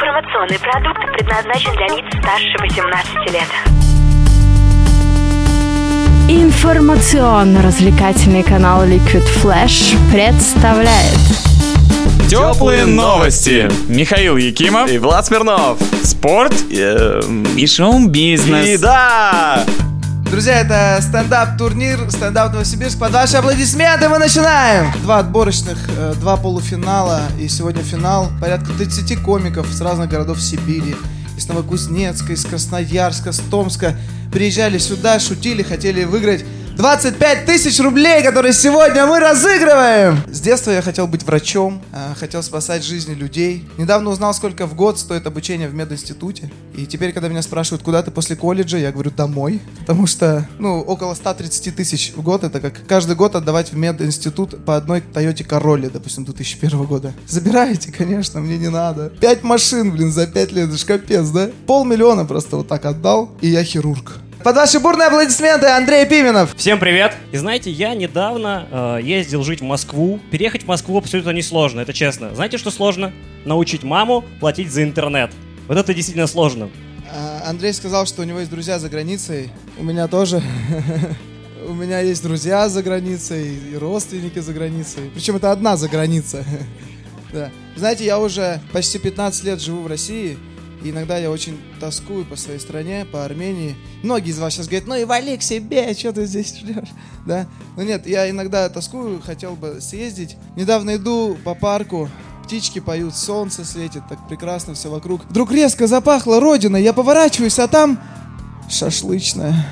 Информационный продукт предназначен для лиц старше 18 лет. Информационно-развлекательный канал Liquid Flash представляет Теплые новости. Михаил Якимов. И Влад Смирнов. Спорт Эм, и шоу-бизнес. И да! Друзья, это стендап-турнир, стендап Новосибирск. Под ваши аплодисменты мы начинаем! Два отборочных, э, два полуфинала и сегодня финал. Порядка 30 комиков с разных городов Сибири. Из Новокузнецка, из Красноярска, с Томска. Приезжали сюда, шутили, хотели выиграть 25 тысяч рублей, которые сегодня мы разыгрываем! С детства я хотел быть врачом, э, хотел спасать жизни людей. Недавно узнал, сколько в год стоит обучение в мединституте. И теперь, когда меня спрашивают, куда ты после колледжа, я говорю, домой. Потому что, ну, около 130 тысяч в год, это как каждый год отдавать в мединститут по одной Тойоте Короле, допустим, 2001 года. Забираете, конечно, мне не надо. Пять машин, блин, за пять лет, это ж капец, да? Полмиллиона просто вот так отдал, и я хирург. Под ваши бурные аплодисменты Андрей Пименов. Всем привет! И знаете, я недавно э, ездил жить в Москву. Переехать в Москву абсолютно несложно, это честно. Знаете, что сложно? Научить маму платить за интернет. Вот это действительно сложно. А, Андрей сказал, что у него есть друзья за границей. У меня тоже. У меня есть друзья за границей и родственники за границей. Причем это одна за граница. Да. Знаете, я уже почти 15 лет живу в России. И иногда я очень тоскую по своей стране, по Армении. Многие из вас сейчас говорят, ну и вали к себе, что ты здесь ждешь? Да? Но нет, я иногда тоскую, хотел бы съездить. Недавно иду по парку, птички поют, солнце светит, так прекрасно все вокруг. Вдруг резко запахло родина, я поворачиваюсь, а там шашлычная.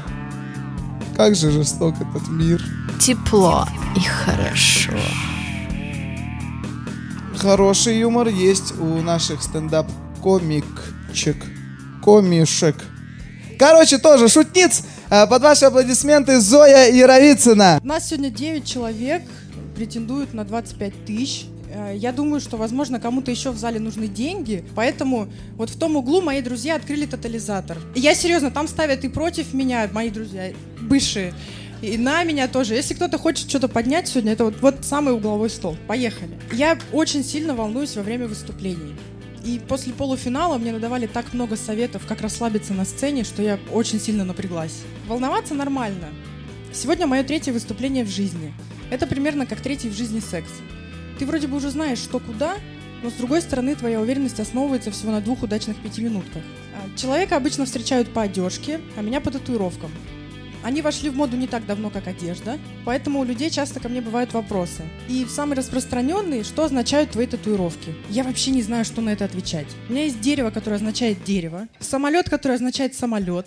Как же жесток этот мир. тепло и хорошо. Хороший юмор есть у наших стендап-комикчик. Комишек. Короче, тоже шутниц. А, Под ваши аплодисменты Зоя Яровицына. У нас сегодня 9 человек претендуют на 25 тысяч. Э, Я думаю, что, возможно, кому-то еще в зале нужны деньги, поэтому вот в том углу мои друзья открыли тотализатор. Я серьезно, там ставят и против меня, мои друзья, бывшие, и на меня тоже. Если кто-то хочет что-то поднять сегодня, это вот, вот самый угловой стол. Поехали. Я очень сильно волнуюсь во время выступлений. И после полуфинала мне надавали так много советов, как расслабиться на сцене, что я очень сильно напряглась. Волноваться нормально. Сегодня мое третье выступление в жизни. Это примерно как третий в жизни секс. Ты вроде бы уже знаешь, что куда, но с другой стороны твоя уверенность основывается всего на двух удачных пятиминутках. А, Человека обычно встречают по одежке, а меня по татуировкам. Они вошли в моду не так давно, как одежда, поэтому у людей часто ко мне бывают вопросы. И самый распространенный, что означают твои татуировки. Я вообще не знаю, что на это отвечать. У меня есть дерево, которое означает дерево, самолет, который означает самолет,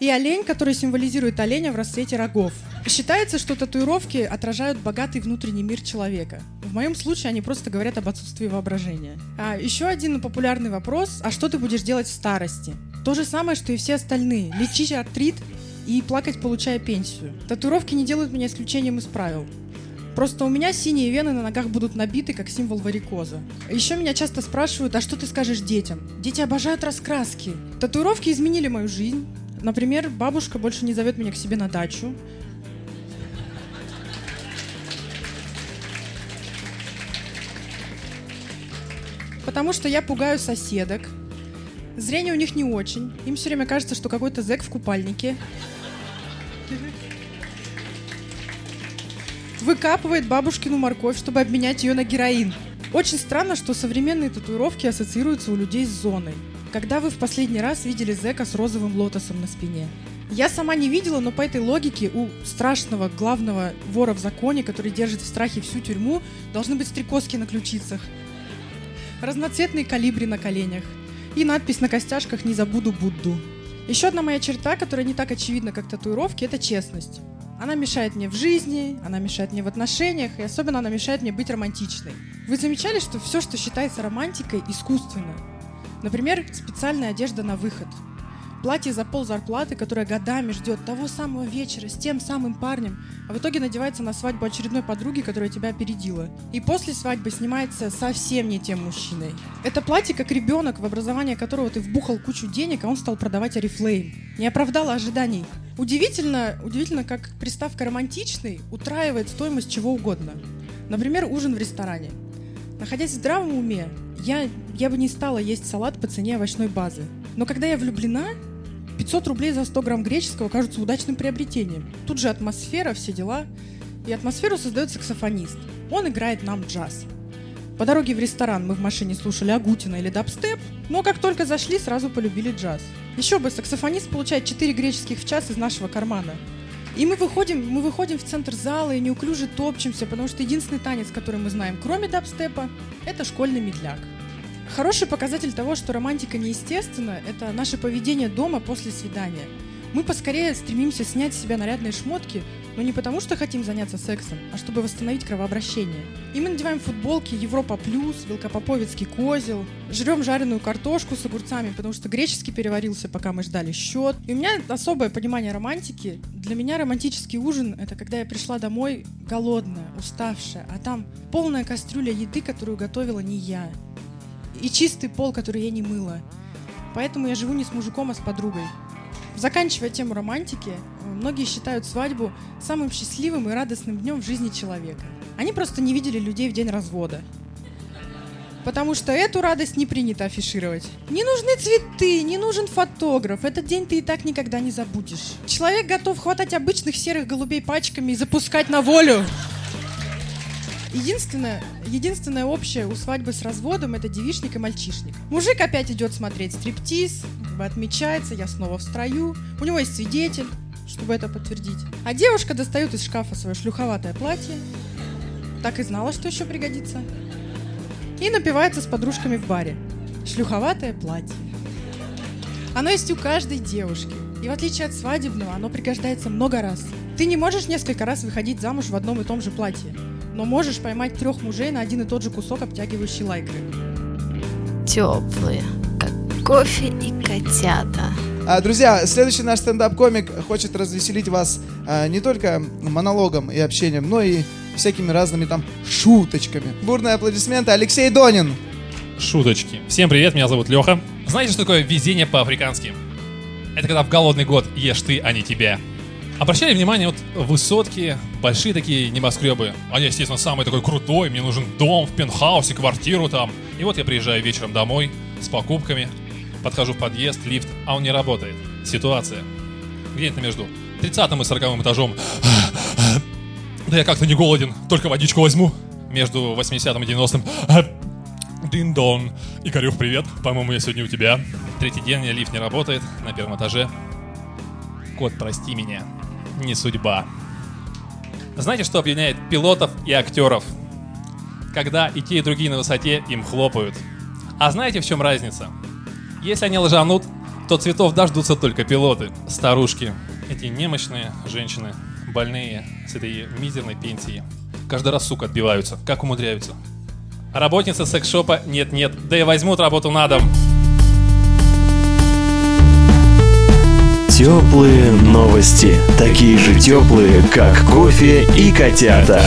и олень, который символизирует оленя в расцвете рогов. Считается, что татуировки отражают богатый внутренний мир человека. В моем случае они просто говорят об отсутствии воображения. А еще один популярный вопрос, а что ты будешь делать в старости? То же самое, что и все остальные. Лечить артрит и плакать, получая пенсию. Татуировки не делают меня исключением из правил. Просто у меня синие вены на ногах будут набиты, как символ варикоза. Еще меня часто спрашивают, а что ты скажешь детям? Дети обожают раскраски. Татуировки изменили мою жизнь. Например, бабушка больше не зовет меня к себе на дачу. Потому что я пугаю соседок. Зрение у них не очень. Им все время кажется, что какой-то зэк в купальнике. Выкапывает бабушкину морковь, чтобы обменять ее на героин. Очень странно, что современные татуировки ассоциируются у людей с зоной. Когда вы в последний раз видели зэка с розовым лотосом на спине? Я сама не видела, но по этой логике у страшного главного вора в законе, который держит в страхе всю тюрьму, должны быть стрекозки на ключицах, разноцветные калибри на коленях и надпись на костяшках «Не забуду Будду». Еще одна моя черта, которая не так очевидна, как татуировки, это честность. Она мешает мне в жизни, она мешает мне в отношениях, и особенно она мешает мне быть романтичной. Вы замечали, что все, что считается романтикой, искусственно? Например, специальная одежда на выход. Платье за пол зарплаты, которое годами ждет того самого вечера с тем самым парнем, а в итоге надевается на свадьбу очередной подруги, которая тебя опередила. И после свадьбы снимается совсем не тем мужчиной. Это платье как ребенок, в образование которого ты вбухал кучу денег, а он стал продавать Арифлейм. Не оправдало ожиданий. Удивительно, удивительно, как приставка «романтичный» утраивает стоимость чего угодно. Например, ужин в ресторане. Находясь в здравом уме, я, я бы не стала есть салат по цене овощной базы. Но когда я влюблена, 500 рублей за 100 грамм греческого кажутся удачным приобретением. Тут же атмосфера, все дела. И атмосферу создает саксофонист. Он играет нам джаз. По дороге в ресторан мы в машине слушали Агутина или дабстеп, но как только зашли, сразу полюбили джаз. Еще бы, саксофонист получает 4 греческих в час из нашего кармана. И мы выходим, мы выходим в центр зала и неуклюже топчемся, потому что единственный танец, который мы знаем, кроме дабстепа, это школьный медляк. Хороший показатель того, что романтика неестественна, это наше поведение дома после свидания. Мы поскорее стремимся снять с себя нарядные шмотки, но не потому, что хотим заняться сексом, а чтобы восстановить кровообращение. И мы надеваем футболки Европа Плюс, Велкопоповицкий козел, жрем жареную картошку с огурцами, потому что греческий переварился, пока мы ждали счет. И у меня особое понимание романтики. Для меня романтический ужин — это когда я пришла домой голодная, уставшая, а там полная кастрюля еды, которую готовила не я. И чистый пол, который я не мыла. Поэтому я живу не с мужиком, а с подругой. Заканчивая тему романтики, многие считают свадьбу самым счастливым и радостным днем в жизни человека. Они просто не видели людей в день развода. Потому что эту радость не принято афишировать. Не нужны цветы, не нужен фотограф. Этот день ты и так никогда не забудешь. Человек готов хватать обычных серых голубей пачками и запускать на волю. Единственное, единственное общее у свадьбы с разводом это девишник и мальчишник. Мужик опять идет смотреть стриптиз, как бы отмечается, я снова в строю. У него есть свидетель, чтобы это подтвердить. А девушка достает из шкафа свое шлюховатое платье. Так и знала, что еще пригодится. И напивается с подружками в баре. Шлюховатое платье. Оно есть у каждой девушки. И в отличие от свадебного, оно пригождается много раз. Ты не можешь несколько раз выходить замуж в одном и том же платье но можешь поймать трех мужей на один и тот же кусок обтягивающей лайкры. Теплые, как кофе и котята. А, друзья, следующий наш стендап-комик хочет развеселить вас а, не только монологом и общением, но и всякими разными там шуточками. Бурные аплодисменты. Алексей Донин. Шуточки. Всем привет, меня зовут Леха. Знаете, что такое везение по-африкански? Это когда в голодный год ешь ты, а не тебя. Обращали внимание, вот высотки, большие такие небоскребы. Они, естественно, самый такой крутой, мне нужен дом в пентхаусе, квартиру там. И вот я приезжаю вечером домой с покупками, подхожу в подъезд, лифт, а он не работает. Ситуация. Где-то между 30 и 40 этажом. Да я как-то не голоден, только водичку возьму. Между 80 и 90 Дин-дон. Игорюх, привет. По-моему, я сегодня у тебя. Третий день, лифт не работает на первом этаже. Кот, прости меня не судьба. Знаете, что объединяет пилотов и актеров? Когда и те, и другие на высоте, им хлопают. А знаете, в чем разница? Если они лжанут, то цветов дождутся только пилоты, старушки, эти немощные женщины, больные с этой мизерной пенсией. Каждый раз, сука, отбиваются. Как умудряются? Работница секс-шопа нет-нет, да и возьмут работу на дом. Теплые новости. Такие же теплые, как кофе и котята.